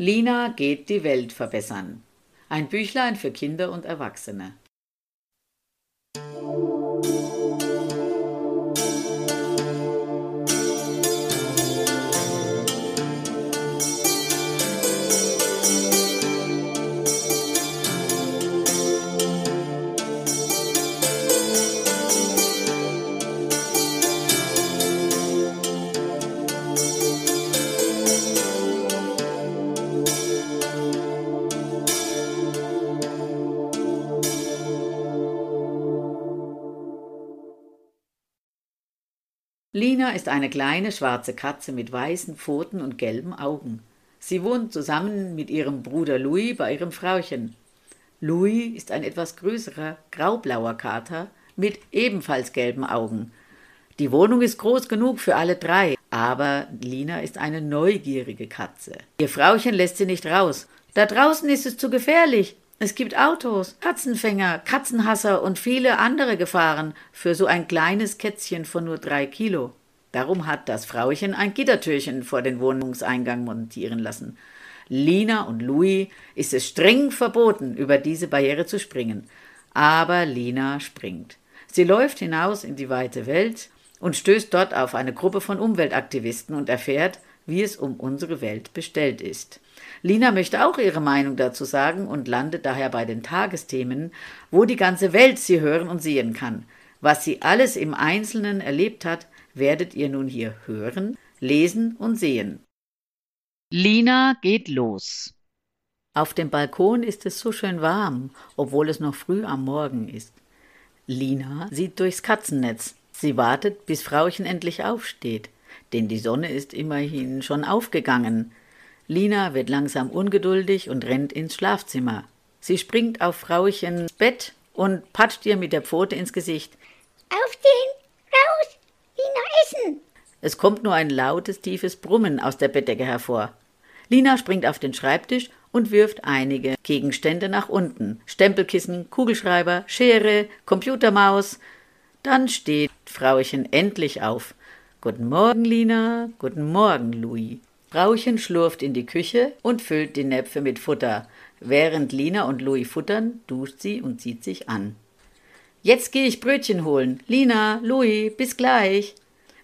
Lina geht die Welt verbessern. Ein Büchlein für Kinder und Erwachsene. Ist eine kleine schwarze Katze mit weißen Pfoten und gelben Augen. Sie wohnt zusammen mit ihrem Bruder Louis bei ihrem Frauchen. Louis ist ein etwas größerer, graublauer Kater mit ebenfalls gelben Augen. Die Wohnung ist groß genug für alle drei, aber Lina ist eine neugierige Katze. Ihr Frauchen lässt sie nicht raus. Da draußen ist es zu gefährlich. Es gibt Autos, Katzenfänger, Katzenhasser und viele andere Gefahren für so ein kleines Kätzchen von nur drei Kilo. Darum hat das Frauchen ein Gittertürchen vor den Wohnungseingang montieren lassen. Lina und Louis ist es streng verboten, über diese Barriere zu springen. Aber Lina springt. Sie läuft hinaus in die weite Welt und stößt dort auf eine Gruppe von Umweltaktivisten und erfährt, wie es um unsere Welt bestellt ist. Lina möchte auch ihre Meinung dazu sagen und landet daher bei den Tagesthemen, wo die ganze Welt sie hören und sehen kann. Was sie alles im Einzelnen erlebt hat, werdet ihr nun hier hören, lesen und sehen. Lina geht los. Auf dem Balkon ist es so schön warm, obwohl es noch früh am Morgen ist. Lina sieht durchs Katzennetz. Sie wartet, bis Frauchen endlich aufsteht, denn die Sonne ist immerhin schon aufgegangen. Lina wird langsam ungeduldig und rennt ins Schlafzimmer. Sie springt auf Frauchens Bett und patscht ihr mit der Pfote ins Gesicht. Aufstehen! Lina essen! Es kommt nur ein lautes, tiefes Brummen aus der Bettdecke hervor. Lina springt auf den Schreibtisch und wirft einige Gegenstände nach unten. Stempelkissen, Kugelschreiber, Schere, Computermaus. Dann steht Frauchen endlich auf. Guten Morgen, Lina. Guten Morgen, Louis. Frauchen schlurft in die Küche und füllt die Näpfe mit Futter. Während Lina und Louis futtern, duscht sie und zieht sich an. Jetzt gehe ich Brötchen holen. Lina, Louis, bis gleich.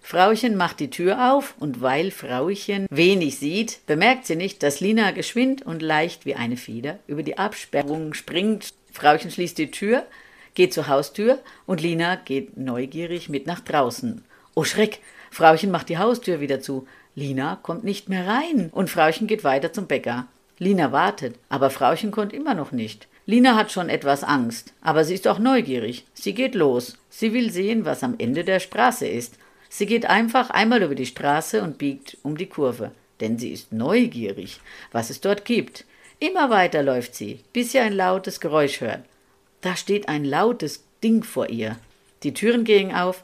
Frauchen macht die Tür auf und weil Frauchen wenig sieht, bemerkt sie nicht, dass Lina geschwind und leicht wie eine Feder über die Absperrung springt. Frauchen schließt die Tür, geht zur Haustür und Lina geht neugierig mit nach draußen. Oh Schreck! Frauchen macht die Haustür wieder zu. Lina kommt nicht mehr rein und Frauchen geht weiter zum Bäcker. Lina wartet, aber Frauchen kommt immer noch nicht. Lina hat schon etwas Angst, aber sie ist auch neugierig. Sie geht los. Sie will sehen, was am Ende der Straße ist. Sie geht einfach einmal über die Straße und biegt um die Kurve, denn sie ist neugierig, was es dort gibt. Immer weiter läuft sie, bis sie ein lautes Geräusch hört. Da steht ein lautes Ding vor ihr. Die Türen gehen auf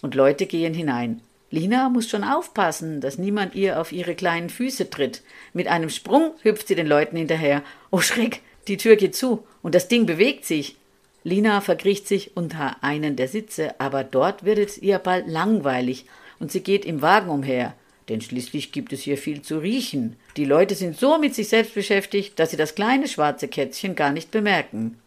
und Leute gehen hinein. Lina muss schon aufpassen, dass niemand ihr auf ihre kleinen Füße tritt. Mit einem Sprung hüpft sie den Leuten hinterher. Oh Schreck, die Tür geht zu und das Ding bewegt sich. Lina verkriecht sich unter einen der Sitze, aber dort wird es ihr bald langweilig und sie geht im Wagen umher. Denn schließlich gibt es hier viel zu riechen. Die Leute sind so mit sich selbst beschäftigt, dass sie das kleine schwarze Kätzchen gar nicht bemerken.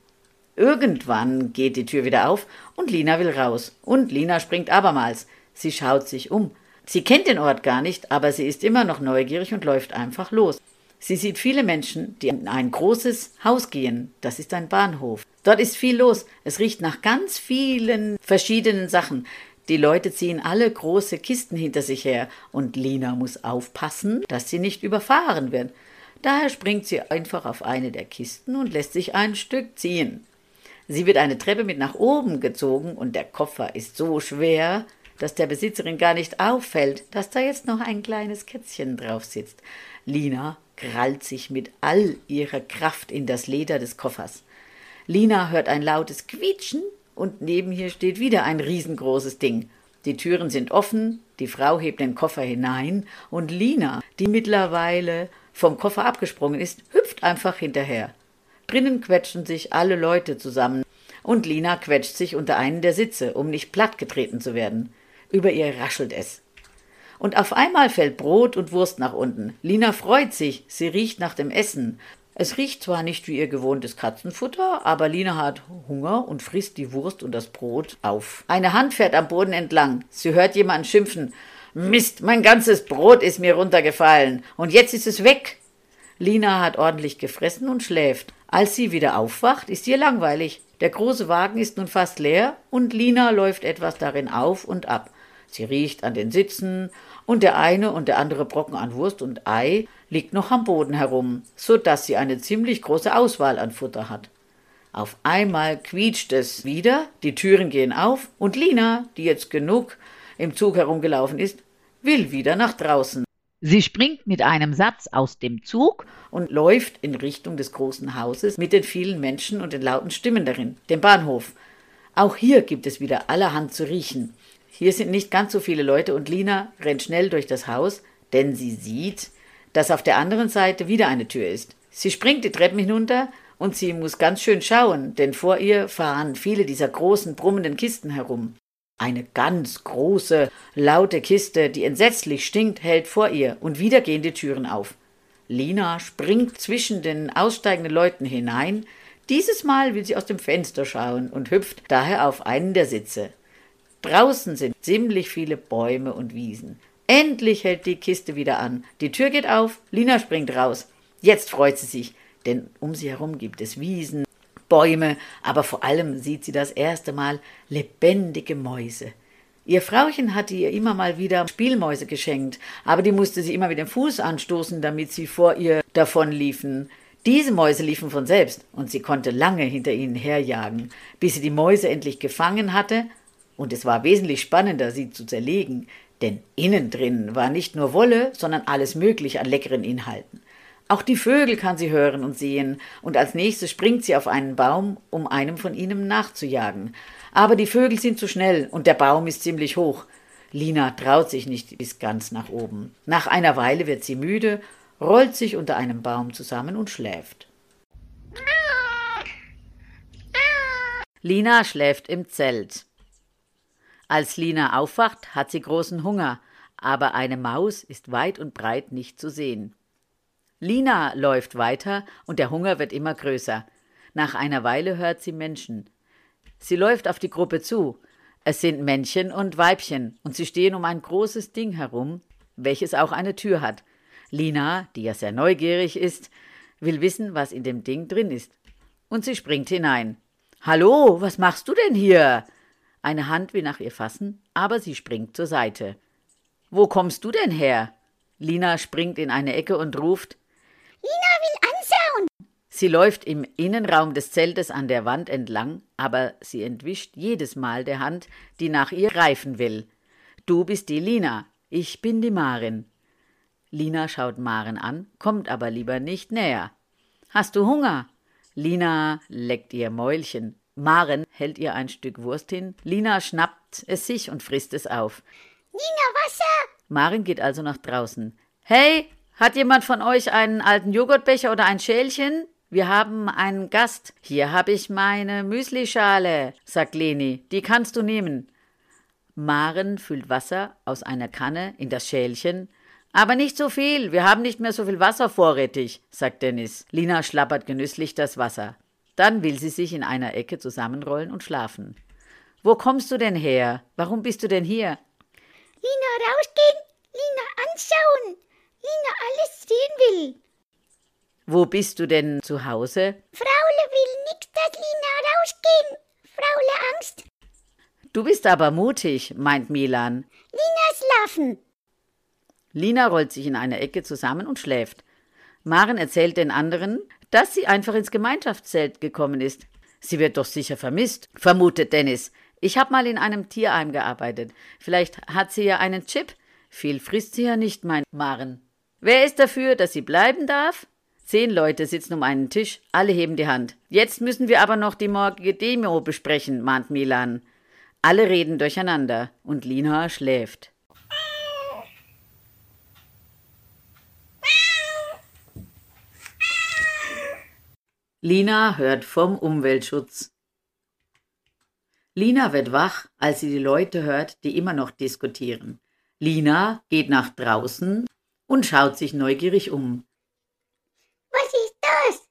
Irgendwann geht die Tür wieder auf und Lina will raus. Und Lina springt abermals. Sie schaut sich um. Sie kennt den Ort gar nicht, aber sie ist immer noch neugierig und läuft einfach los. Sie sieht viele Menschen, die in ein großes Haus gehen. Das ist ein Bahnhof. Dort ist viel los. Es riecht nach ganz vielen verschiedenen Sachen. Die Leute ziehen alle große Kisten hinter sich her und Lina muss aufpassen, dass sie nicht überfahren wird. Daher springt sie einfach auf eine der Kisten und lässt sich ein Stück ziehen. Sie wird eine Treppe mit nach oben gezogen und der Koffer ist so schwer, dass der Besitzerin gar nicht auffällt, dass da jetzt noch ein kleines Kätzchen drauf sitzt. Lina krallt sich mit all ihrer Kraft in das Leder des Koffers. Lina hört ein lautes Quietschen und neben ihr steht wieder ein riesengroßes Ding. Die Türen sind offen, die Frau hebt den Koffer hinein und Lina, die mittlerweile vom Koffer abgesprungen ist, hüpft einfach hinterher. Drinnen quetschen sich alle Leute zusammen und Lina quetscht sich unter einen der Sitze, um nicht plattgetreten zu werden. Über ihr raschelt es. Und auf einmal fällt Brot und Wurst nach unten. Lina freut sich, sie riecht nach dem Essen. Es riecht zwar nicht wie ihr gewohntes Katzenfutter, aber Lina hat Hunger und frisst die Wurst und das Brot auf. Eine Hand fährt am Boden entlang. Sie hört jemanden schimpfen. Mist, mein ganzes Brot ist mir runtergefallen und jetzt ist es weg. Lina hat ordentlich gefressen und schläft. Als sie wieder aufwacht, ist ihr langweilig. Der große Wagen ist nun fast leer und Lina läuft etwas darin auf und ab. Sie riecht an den Sitzen und der eine und der andere Brocken an Wurst und Ei liegt noch am Boden herum, so dass sie eine ziemlich große Auswahl an Futter hat. Auf einmal quietscht es wieder, die Türen gehen auf und Lina, die jetzt genug im Zug herumgelaufen ist, will wieder nach draußen. Sie springt mit einem Satz aus dem Zug und läuft in Richtung des großen Hauses mit den vielen Menschen und den lauten Stimmen darin, dem Bahnhof. Auch hier gibt es wieder allerhand zu riechen. Hier sind nicht ganz so viele Leute und Lina rennt schnell durch das Haus, denn sie sieht, dass auf der anderen Seite wieder eine Tür ist. Sie springt die Treppen hinunter und sie muss ganz schön schauen, denn vor ihr fahren viele dieser großen, brummenden Kisten herum. Eine ganz große, laute Kiste, die entsetzlich stinkt, hält vor ihr, und wieder gehen die Türen auf. Lina springt zwischen den aussteigenden Leuten hinein, dieses Mal will sie aus dem Fenster schauen und hüpft daher auf einen der Sitze. Draußen sind ziemlich viele Bäume und Wiesen. Endlich hält die Kiste wieder an. Die Tür geht auf, Lina springt raus. Jetzt freut sie sich, denn um sie herum gibt es Wiesen, Bäume, aber vor allem sieht sie das erste Mal lebendige Mäuse. Ihr Frauchen hatte ihr immer mal wieder Spielmäuse geschenkt, aber die musste sie immer mit dem Fuß anstoßen, damit sie vor ihr davonliefen. Diese Mäuse liefen von selbst, und sie konnte lange hinter ihnen herjagen, bis sie die Mäuse endlich gefangen hatte und es war wesentlich spannender, sie zu zerlegen, denn innen drin war nicht nur Wolle, sondern alles Mögliche an leckeren Inhalten. Auch die Vögel kann sie hören und sehen, und als nächstes springt sie auf einen Baum, um einem von ihnen nachzujagen. Aber die Vögel sind zu schnell und der Baum ist ziemlich hoch. Lina traut sich nicht bis ganz nach oben. Nach einer Weile wird sie müde, rollt sich unter einem Baum zusammen und schläft. Lina schläft im Zelt. Als Lina aufwacht, hat sie großen Hunger, aber eine Maus ist weit und breit nicht zu sehen. Lina läuft weiter und der Hunger wird immer größer. Nach einer Weile hört sie Menschen. Sie läuft auf die Gruppe zu. Es sind Männchen und Weibchen und sie stehen um ein großes Ding herum, welches auch eine Tür hat. Lina, die ja sehr neugierig ist, will wissen, was in dem Ding drin ist. Und sie springt hinein. Hallo, was machst du denn hier? Eine Hand will nach ihr fassen, aber sie springt zur Seite. Wo kommst du denn her? Lina springt in eine Ecke und ruft Lina will anschauen. Sie läuft im Innenraum des Zeltes an der Wand entlang, aber sie entwischt jedes Mal der Hand, die nach ihr greifen will. Du bist die Lina, ich bin die Marin. Lina schaut Maren an, kommt aber lieber nicht näher. Hast du Hunger? Lina leckt ihr Mäulchen. Maren hält ihr ein Stück Wurst hin. Lina schnappt es sich und frisst es auf. Lina, Wasser! Maren geht also nach draußen. Hey, hat jemand von euch einen alten Joghurtbecher oder ein Schälchen? Wir haben einen Gast. Hier habe ich meine Müslischale, sagt Leni. Die kannst du nehmen. Maren füllt Wasser aus einer Kanne in das Schälchen. Aber nicht so viel. Wir haben nicht mehr so viel Wasser vorrätig, sagt Dennis. Lina schlappert genüsslich das Wasser. Dann will sie sich in einer Ecke zusammenrollen und schlafen. Wo kommst du denn her? Warum bist du denn hier? Lina rausgehen, Lina anschauen, Lina alles sehen will. Wo bist du denn zu Hause? Fraule will nicht, dass Lina rausgehen. Fraule Angst. Du bist aber mutig, meint Milan. Lina schlafen. Lina rollt sich in einer Ecke zusammen und schläft. Maren erzählt den anderen, dass sie einfach ins Gemeinschaftszelt gekommen ist. Sie wird doch sicher vermisst, vermutet Dennis. Ich habe mal in einem Tierheim gearbeitet. Vielleicht hat sie ja einen Chip. Viel frisst sie ja nicht, meint Maren. Wer ist dafür, dass sie bleiben darf? Zehn Leute sitzen um einen Tisch, alle heben die Hand. Jetzt müssen wir aber noch die morgige Demo besprechen, mahnt Milan. Alle reden durcheinander und Lina schläft. Lina hört vom Umweltschutz. Lina wird wach, als sie die Leute hört, die immer noch diskutieren. Lina geht nach draußen und schaut sich neugierig um. Was ist das?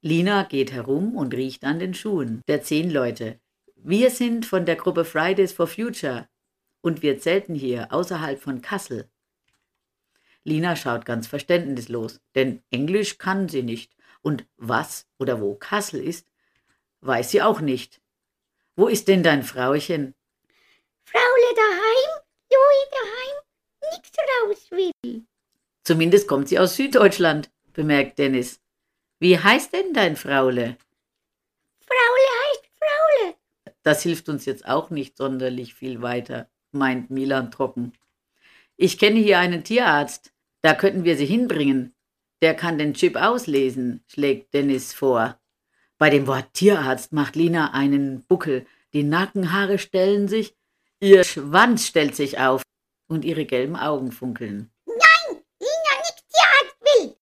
Lina geht herum und riecht an den Schuhen der zehn Leute. Wir sind von der Gruppe Fridays for Future und wir zelten hier außerhalb von Kassel. Lina schaut ganz verständnislos, denn Englisch kann sie nicht und was oder wo Kassel ist, weiß sie auch nicht. Wo ist denn dein Frauchen? Fraule daheim, Louis daheim, nix raus will. Zumindest kommt sie aus Süddeutschland, bemerkt Dennis. Wie heißt denn dein Fraule? Fraule heißt Fraule. Das hilft uns jetzt auch nicht sonderlich viel weiter, meint Milan trocken. Ich kenne hier einen Tierarzt. Da könnten wir sie hinbringen. Der kann den Chip auslesen, schlägt Dennis vor. Bei dem Wort Tierarzt macht Lina einen Buckel. Die Nackenhaare stellen sich, ihr Schwanz stellt sich auf und ihre gelben Augen funkeln. Nein, Lina nix Tierarzt will.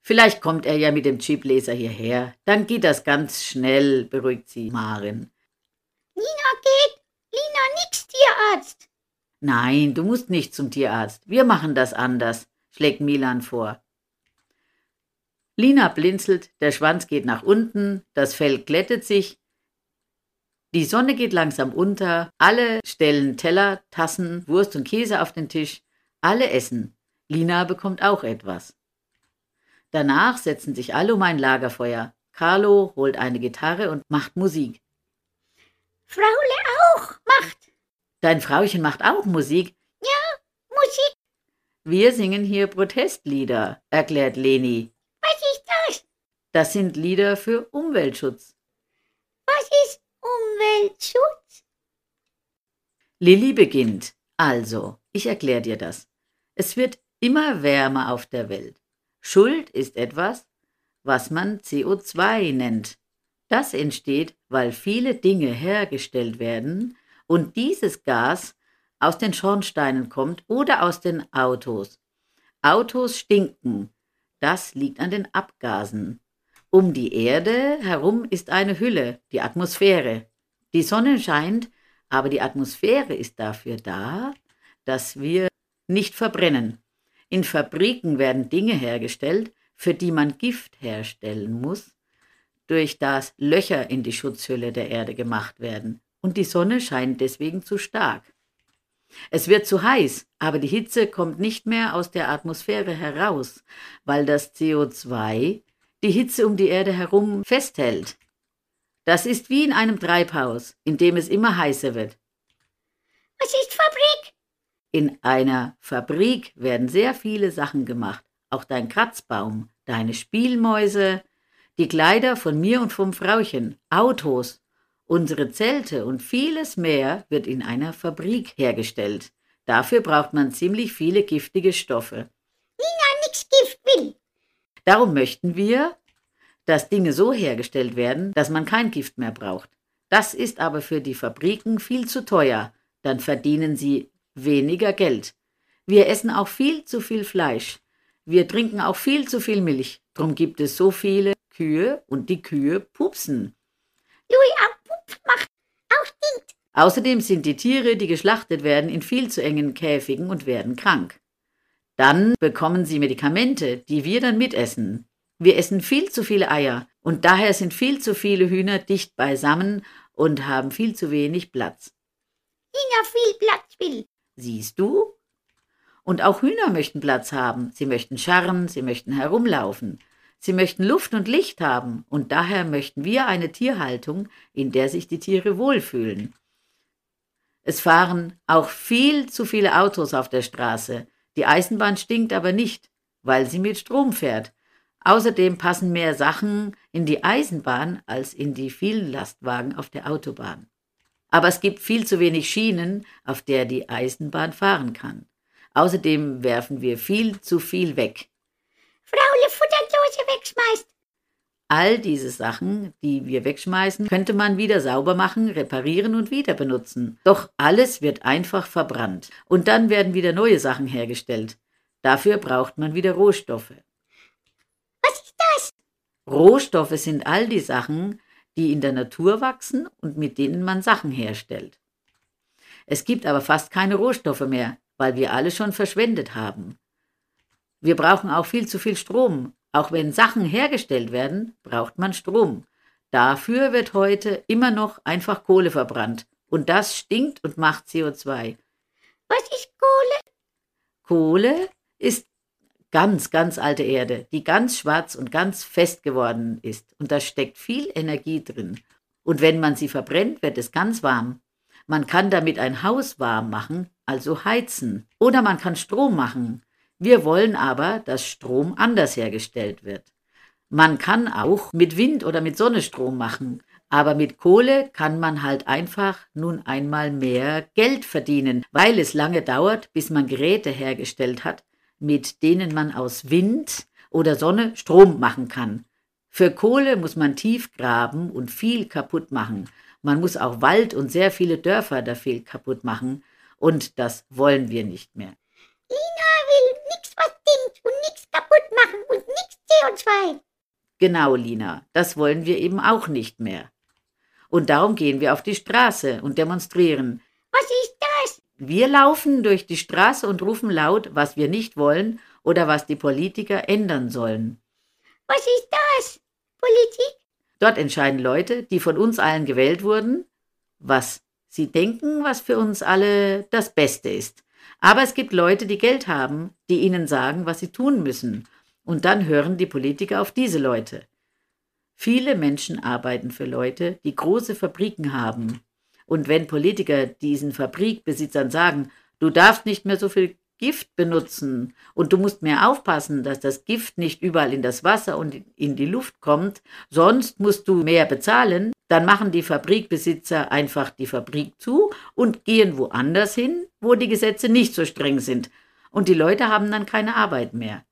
Vielleicht kommt er ja mit dem Chipleser hierher. Dann geht das ganz schnell, beruhigt sie Marin. Lina geht, Lina nix Tierarzt. Nein, du musst nicht zum Tierarzt. Wir machen das anders, schlägt Milan vor. Lina blinzelt, der Schwanz geht nach unten, das Fell glättet sich, die Sonne geht langsam unter, alle stellen Teller, Tassen, Wurst und Käse auf den Tisch, alle essen. Lina bekommt auch etwas. Danach setzen sich alle um ein Lagerfeuer. Carlo holt eine Gitarre und macht Musik. Fraule auch macht. Dein Frauchen macht auch Musik. Musik, Wir singen hier Protestlieder, erklärt Leni. Das? Sind Lieder für Umweltschutz. Was ist Umweltschutz? Lilli beginnt. Also, ich erkläre dir das. Es wird immer wärmer auf der Welt. Schuld ist etwas, was man CO2 nennt. Das entsteht, weil viele Dinge hergestellt werden und dieses Gas aus den Schornsteinen kommt oder aus den Autos. Autos stinken. Das liegt an den Abgasen. Um die Erde herum ist eine Hülle, die Atmosphäre. Die Sonne scheint, aber die Atmosphäre ist dafür da, dass wir nicht verbrennen. In Fabriken werden Dinge hergestellt, für die man Gift herstellen muss, durch das Löcher in die Schutzhülle der Erde gemacht werden. Und die Sonne scheint deswegen zu stark. Es wird zu heiß, aber die Hitze kommt nicht mehr aus der Atmosphäre heraus, weil das CO2 die Hitze um die Erde herum festhält. Das ist wie in einem Treibhaus, in dem es immer heißer wird. Was ist Fabrik? In einer Fabrik werden sehr viele Sachen gemacht, auch dein Kratzbaum, deine Spielmäuse, die Kleider von mir und vom Frauchen, Autos, unsere Zelte und vieles mehr wird in einer Fabrik hergestellt. Dafür braucht man ziemlich viele giftige Stoffe. Lina nix Gift will. Darum möchten wir, dass Dinge so hergestellt werden, dass man kein Gift mehr braucht. Das ist aber für die Fabriken viel zu teuer, dann verdienen sie weniger Geld. Wir essen auch viel zu viel Fleisch. Wir trinken auch viel zu viel Milch. Drum gibt es so viele Kühe und die Kühe pupsen. Louis auch Pup macht, auch stinkt. Außerdem sind die Tiere, die geschlachtet werden, in viel zu engen Käfigen und werden krank. Dann bekommen sie Medikamente, die wir dann mitessen. Wir essen viel zu viele Eier und daher sind viel zu viele Hühner dicht beisammen und haben viel zu wenig Platz. Lina viel Platz will. Siehst du? Und auch Hühner möchten Platz haben. Sie möchten scharren, sie möchten herumlaufen. Sie möchten Luft und Licht haben. Und daher möchten wir eine Tierhaltung, in der sich die Tiere wohlfühlen. Es fahren auch viel zu viele Autos auf der Straße. Die Eisenbahn stinkt aber nicht, weil sie mit Strom fährt. Außerdem passen mehr Sachen in die Eisenbahn als in die vielen Lastwagen auf der Autobahn. Aber es gibt viel zu wenig Schienen, auf der die Eisenbahn fahren kann. Außerdem werfen wir viel zu viel weg. Fraule Futterlose wegschmeißt. All diese Sachen, die wir wegschmeißen, könnte man wieder sauber machen, reparieren und wieder benutzen. Doch alles wird einfach verbrannt. Und dann werden wieder neue Sachen hergestellt. Dafür braucht man wieder Rohstoffe. Was ist das? Rohstoffe sind all die Sachen, die in der Natur wachsen und mit denen man Sachen herstellt. Es gibt aber fast keine Rohstoffe mehr. weil wir alle schon verschwendet haben. Wir brauchen auch viel zu viel Strom. Auch wenn Sachen hergestellt werden, braucht man Strom. Dafür wird heute immer noch einfach Kohle verbrannt. Und das stinkt und macht CO2. Was ist Kohle? Kohle ist ganz, ganz alte Erde, die ganz schwarz und ganz fest geworden ist. Und da steckt viel Energie drin. Und wenn man sie verbrennt, wird es ganz warm. Man kann damit ein Haus warm machen, also heizen. Oder man kann Strom machen. Wir wollen aber, dass Strom anders hergestellt wird. Man kann auch mit Wind oder mit Sonne Strom machen. Aber mit Kohle kann man halt einfach nun einmal mehr Geld verdienen, weil es lange dauert, bis man Geräte hergestellt hat, mit denen man aus Wind oder Sonne Strom machen kann. Für Kohle muss man tief graben und viel kaputt machen. Man muss auch Wald und sehr viele Dörfer dafür kaputt machen. Und das wollen wir nicht mehr. Will nichts, was stinkt und nichts kaputt machen und nichts CO2. Genau, Lina, das wollen wir eben auch nicht mehr. Und darum gehen wir auf die Straße und demonstrieren. Was ist das? Wir laufen durch die Straße und rufen laut, was wir nicht wollen oder was die Politiker ändern sollen. Was ist das? Politik? Dort entscheiden Leute, die von uns allen gewählt wurden, was sie denken, was für uns alle das Beste ist. Aber es gibt Leute, die Geld haben, die ihnen sagen, was sie tun müssen. Und dann hören die Politiker auf diese Leute. Viele Menschen arbeiten für Leute, die große Fabriken haben. Und wenn Politiker diesen Fabrikbesitzern sagen, du darfst nicht mehr so viel Gift benutzen und du musst mehr aufpassen, dass das Gift nicht überall in das Wasser und in die Luft kommt, sonst musst du mehr bezahlen, dann machen die Fabrikbesitzer einfach die Fabrik zu und gehen woanders hin, wo die Gesetze nicht so streng sind. Und die Leute haben dann keine Arbeit mehr.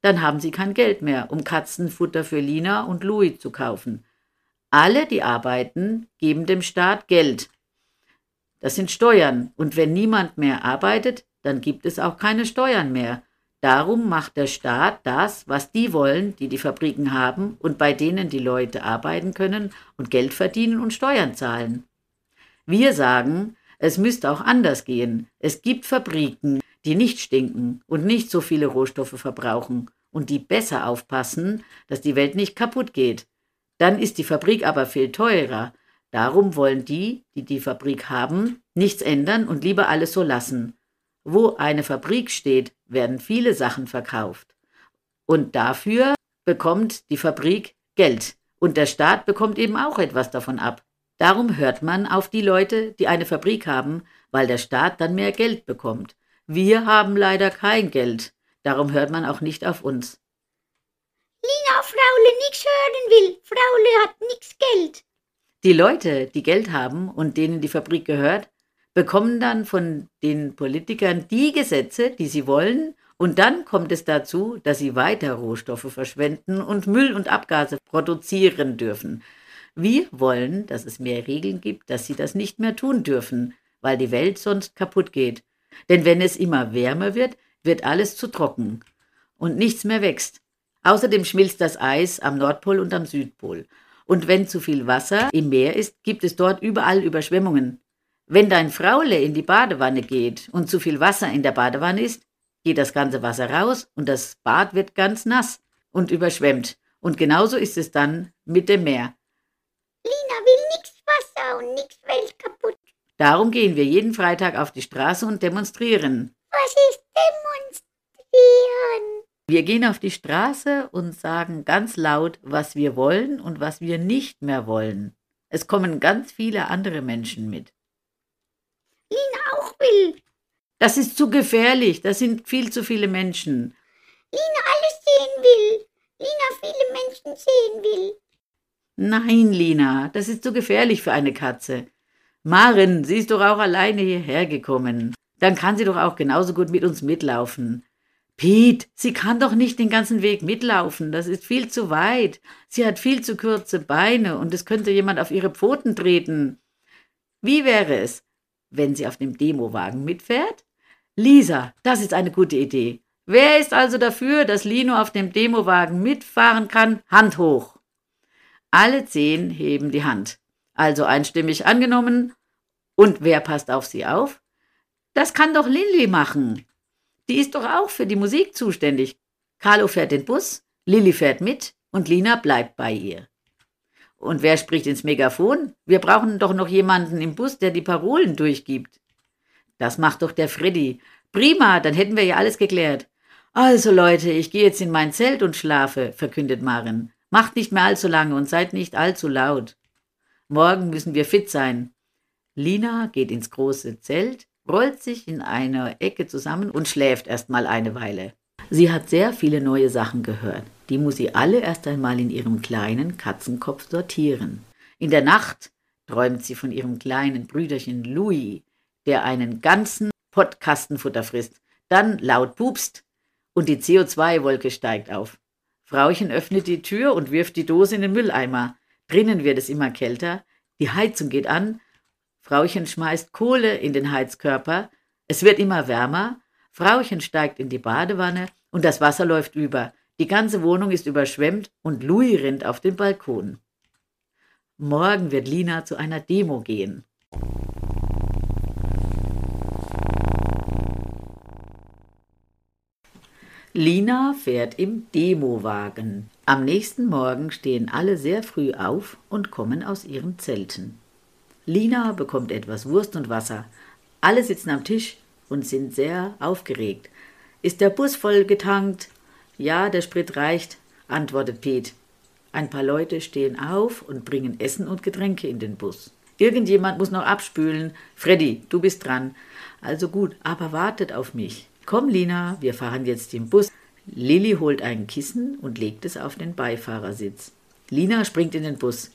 Dann haben sie kein Geld mehr, um Katzenfutter für Lina und Louis zu kaufen. Alle, die arbeiten, geben dem Staat Geld. Das sind Steuern, und wenn niemand mehr arbeitet, dann gibt es auch keine Steuern mehr. Darum macht der Staat das, was die wollen, die die Fabriken haben und bei denen die Leute arbeiten können und Geld verdienen und Steuern zahlen. Wir sagen, es müsste auch anders gehen. Es gibt Fabriken, die nicht stinken und nicht so viele Rohstoffe verbrauchen und die besser aufpassen, dass die Welt nicht kaputt geht. Dann ist die Fabrik aber viel teurer. Darum wollen die, die die Fabrik haben, nichts ändern und lieber alles so lassen. Wo eine Fabrik steht, werden viele Sachen verkauft. Und dafür bekommt die Fabrik Geld. Und der Staat bekommt eben auch etwas davon ab. Darum hört man auf die Leute, die eine Fabrik haben, weil der Staat dann mehr Geld bekommt. Wir haben leider kein Geld. Darum hört man auch nicht auf uns. Lina, Fraule nix hören will. Fraule hat nix Geld. Die Leute, die Geld haben und denen die Fabrik gehört, bekommen dann von den Politikern die Gesetze, die sie wollen, und dann kommt es dazu, dass sie weiter Rohstoffe verschwenden und Müll und Abgase produzieren dürfen. Wir wollen, dass es mehr Regeln gibt, dass sie das nicht mehr tun dürfen, weil die Welt sonst kaputt geht. Denn wenn es immer wärmer wird, wird alles zu trocken und nichts mehr wächst. Außerdem schmilzt das Eis am Nordpol und am Südpol. Und wenn zu viel Wasser im Meer ist, gibt es dort überall Überschwemmungen. Wenn dein Fraule in die Badewanne geht und zu viel Wasser in der Badewanne ist, geht das ganze Wasser raus und das Bad wird ganz nass und überschwemmt. Und genauso ist es dann mit dem Meer. Lina will nix Wasser und nix Welt kaputt. Darum gehen wir jeden Freitag auf die Straße und demonstrieren. Was ist demonstrieren? Wir gehen auf die Straße und sagen ganz laut, was wir wollen und was wir nicht mehr wollen. Es kommen ganz viele andere Menschen mit. Lina auch will. Das ist zu gefährlich, das sind viel zu viele Menschen. Lina alles sehen will. Lina viele Menschen sehen will. Nein, Lina, das ist zu gefährlich für eine Katze. Maren, sie ist doch auch alleine hierher gekommen. Dann kann sie doch auch genauso gut mit uns mitlaufen. Pete, sie kann doch nicht den ganzen Weg mitlaufen, das ist viel zu weit. Sie hat viel zu kurze Beine und es könnte jemand auf ihre Pfoten treten. Wie wäre es, wenn sie auf dem Demowagen mitfährt? Lisa, das ist eine gute Idee. Wer ist also dafür, dass Lino auf dem Demowagen mitfahren kann? Hand hoch. Alle zehn heben die Hand. Also einstimmig angenommen. Und wer passt auf sie auf? Das kann doch Lilly machen. Die ist doch auch für die Musik zuständig. Carlo fährt den Bus, Lilly fährt mit und Lina bleibt bei ihr. Und wer spricht ins Megafon? Wir brauchen doch noch jemanden im Bus, der die Parolen durchgibt. Das macht doch der Freddy. Prima, dann hätten wir ja alles geklärt. Also Leute, ich gehe jetzt in mein Zelt und schlafe, verkündet Marin. Macht nicht mehr allzu lange und seid nicht allzu laut. Morgen müssen wir fit sein. Lina geht ins große Zelt, rollt sich in einer Ecke zusammen und schläft erst mal eine Weile. Sie hat sehr viele neue Sachen gehört. Die muss sie alle erst einmal in ihrem kleinen Katzenkopf sortieren. In der Nacht träumt sie von ihrem kleinen Brüderchen Louis, der einen ganzen Pott Kastenfutter frisst, dann laut pupst und die CO2-Wolke steigt auf. Frauchen öffnet die Tür und wirft die Dose in den Mülleimer. Drinnen wird es immer kälter, die Heizung geht an, Frauchen schmeißt Kohle in den Heizkörper, es wird immer wärmer, Frauchen steigt in die Badewanne und das Wasser läuft über. Die ganze Wohnung ist überschwemmt und Louis rennt auf den Balkon. Morgen wird Lina zu einer Demo gehen. Lina fährt im Demowagen. Am nächsten Morgen stehen alle sehr früh auf und kommen aus ihren Zelten. Lina bekommt etwas Wurst und Wasser. Alle sitzen am Tisch und sind sehr aufgeregt. Ist der Bus voll getankt? Ja, der Sprit reicht, antwortet Pete. Ein paar Leute stehen auf und bringen Essen und Getränke in den Bus. Irgendjemand muss noch abspülen. Freddy, du bist dran. Also gut, aber wartet auf mich. Komm, Lina, wir fahren jetzt im Bus. Lilly holt ein Kissen und legt es auf den Beifahrersitz. Lina springt in den Bus.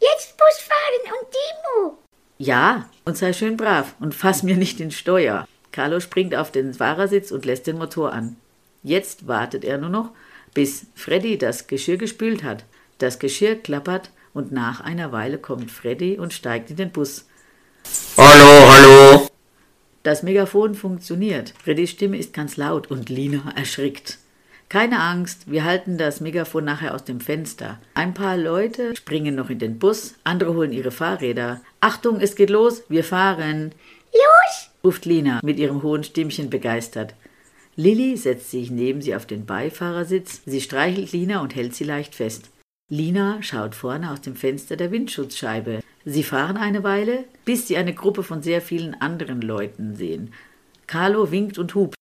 Jetzt Bus fahren und Demo. Ja, und sei schön brav und fass mir nicht den Steuer. Carlo springt auf den Fahrersitz und lässt den Motor an. Jetzt wartet er nur noch, bis Freddy das Geschirr gespült hat. Das Geschirr klappert und nach einer Weile kommt Freddy und steigt in den Bus. Hallo, hallo. Das Megafon funktioniert. Freddys Stimme ist ganz laut und Lina erschrickt. Keine Angst, wir halten das Megafon nachher aus dem Fenster. Ein paar Leute springen noch in den Bus, andere holen ihre Fahrräder. Achtung, es geht los, wir fahren. Los! ruft Lina mit ihrem hohen Stimmchen begeistert. Lilly setzt sich neben sie auf den Beifahrersitz. Sie streichelt Lina und hält sie leicht fest. Lina schaut vorne aus dem Fenster der Windschutzscheibe. Sie fahren eine Weile, bis sie eine Gruppe von sehr vielen anderen Leuten sehen. Carlo winkt und hupt.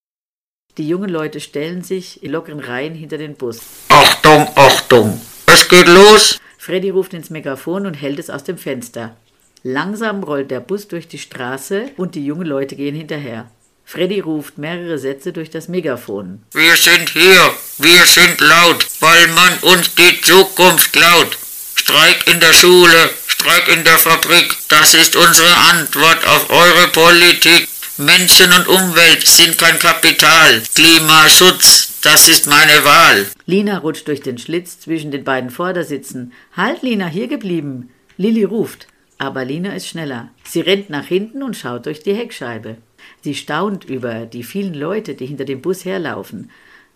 Die jungen Leute stellen sich in lockeren Reihen hinter den Bus. Achtung, Achtung. Es geht los. Freddy ruft ins Megafon und hält es aus dem Fenster. Langsam rollt der Bus durch die Straße und die jungen Leute gehen hinterher. Freddy ruft mehrere Sätze durch das Megafon. Wir sind hier. Wir sind laut, weil man uns die Zukunft klaut. Streik in der Schule, Streik in der Fabrik, das ist unsere Antwort auf eure Politik. Menschen und Umwelt sind kein Kapital. Klimaschutz, das ist meine Wahl. Lina rutscht durch den Schlitz zwischen den beiden Vordersitzen. Halt, Lina, hier geblieben. Lilly ruft. Aber Lina ist schneller. Sie rennt nach hinten und schaut durch die Heckscheibe. Sie staunt über die vielen Leute, die hinter dem Bus herlaufen.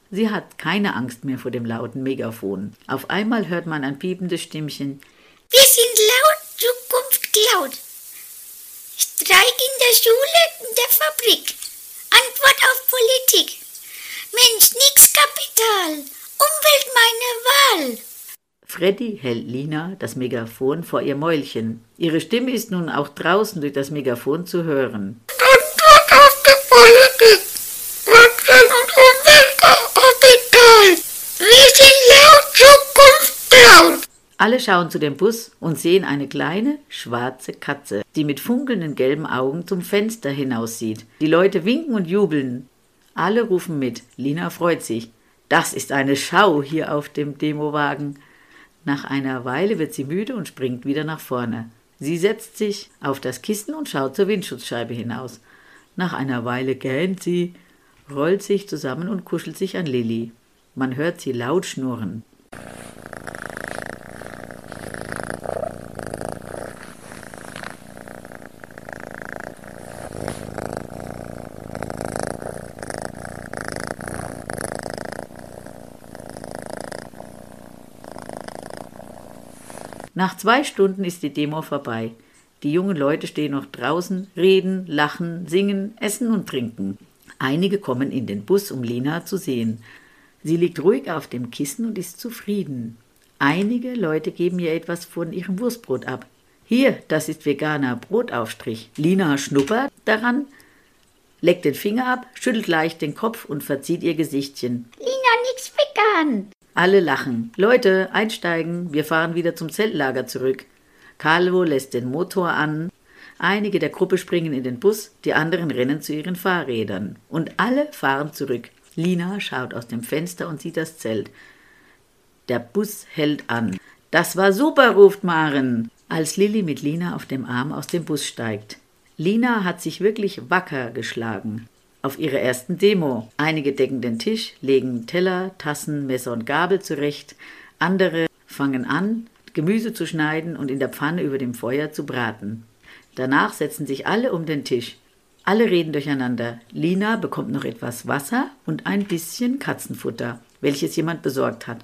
Sie hat keine Angst mehr vor dem lauten Megafon. Auf einmal hört man ein piependes Stimmchen. Wir sind laut, Zukunft klaut. Streik in der Schule, in der Fabrik. Antwort auf Politik. Mensch, nix Kapital. Umwelt meine Wahl. Freddy hält Lina das Megafon vor ihr Mäulchen. Ihre Stimme ist nun auch draußen durch das Megafon zu hören. Alle schauen zu dem Bus und sehen eine kleine, schwarze Katze, die mit funkelnden gelben Augen zum Fenster hinaussieht. Die Leute winken und jubeln. Alle rufen mit. Lina freut sich. Das ist eine Schau hier auf dem Demowagen. Nach einer Weile wird sie müde und springt wieder nach vorne. Sie setzt sich auf das Kissen und schaut zur Windschutzscheibe hinaus. Nach einer Weile gähnt sie, rollt sich zusammen und kuschelt sich an Lilly. Man hört sie laut schnurren. Nach zwei Stunden ist die Demo vorbei. Die jungen Leute stehen noch draußen, reden, lachen, singen, essen und trinken. Einige kommen in den Bus, um Lina zu sehen. Sie liegt ruhig auf dem Kissen und ist zufrieden. Einige Leute geben ihr etwas von ihrem Wurstbrot ab. Hier, das ist veganer Brotaufstrich. Lina schnuppert daran, leckt den Finger ab, schüttelt leicht den Kopf und verzieht ihr Gesichtchen. Lina, nix vegan. Alle lachen. Leute, einsteigen, wir fahren wieder zum Zeltlager zurück. Calvo lässt den Motor an. Einige der Gruppe springen in den Bus, die anderen rennen zu ihren Fahrrädern. Und alle fahren zurück. Lina schaut aus dem Fenster und sieht das Zelt. Der Bus hält an. Das war super, ruft Maren, als Lilly mit Lina auf dem Arm aus dem Bus steigt. Lina hat sich wirklich wacker geschlagen. Auf ihrer ersten Demo. Einige decken den Tisch, legen Teller, Tassen, Messer und Gabel zurecht. Andere fangen an, Gemüse zu schneiden und in der Pfanne über dem Feuer zu braten. Danach setzen sich alle um den Tisch. Alle reden durcheinander. Lina bekommt noch etwas Wasser und ein bisschen Katzenfutter, welches jemand besorgt hat.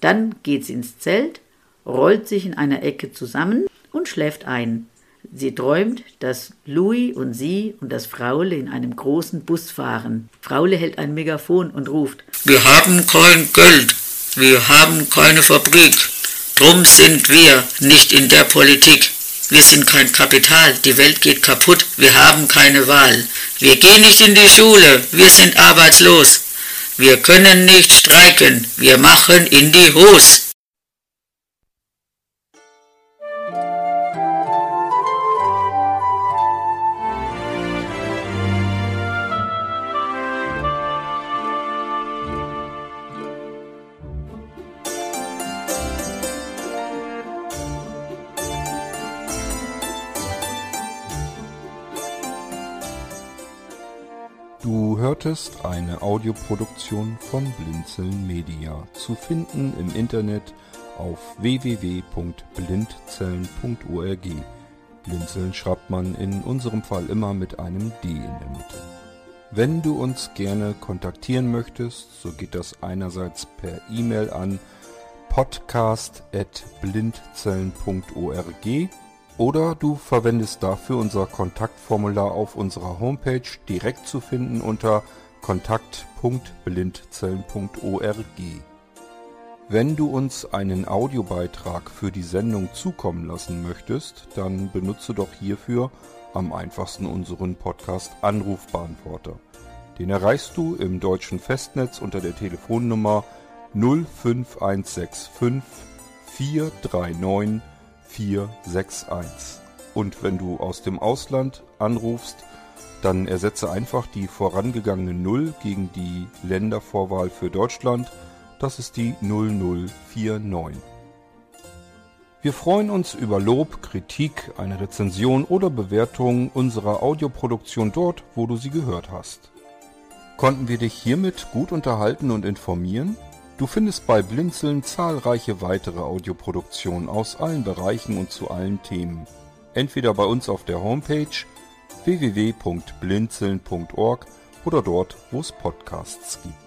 Dann geht sie ins Zelt, rollt sich in einer Ecke zusammen und schläft ein. Sie träumt, dass Louis und sie und das Fraule in einem großen Bus fahren. Fraule hält ein Megafon und ruft: Wir haben kein Geld, wir haben keine Fabrik. Drum sind wir nicht in der Politik. Wir sind kein Kapital, die Welt geht kaputt, wir haben keine Wahl. Wir gehen nicht in die Schule, wir sind arbeitslos. Wir können nicht streiken, wir machen in die Hose. Audioproduktion von Blinzeln Media, zu finden im Internet auf www.blindzellen.org. Blinzeln schreibt man in unserem Fall immer mit einem D in der Mitte. Wenn du uns gerne kontaktieren möchtest, so geht das einerseits per E-Mail an podcast.blindzellen.org oder du verwendest dafür unser Kontaktformular auf unserer Homepage direkt zu finden unter kontakt.blindzellen.org. Wenn du uns einen Audiobeitrag für die Sendung zukommen lassen möchtest, dann benutze doch hierfür am einfachsten unseren Podcast Anrufbeantworter. Den erreichst du im deutschen Festnetz unter der Telefonnummer 05165 439 461. Und wenn du aus dem Ausland anrufst, dann ersetze einfach die vorangegangene 0 gegen die Ländervorwahl für Deutschland. Das ist die 0049. Wir freuen uns über Lob, Kritik, eine Rezension oder Bewertung unserer Audioproduktion dort, wo du sie gehört hast. Konnten wir dich hiermit gut unterhalten und informieren? Du findest bei Blinzeln zahlreiche weitere Audioproduktionen aus allen Bereichen und zu allen Themen. Entweder bei uns auf der Homepage www.blinzeln.org oder dort, wo es Podcasts gibt.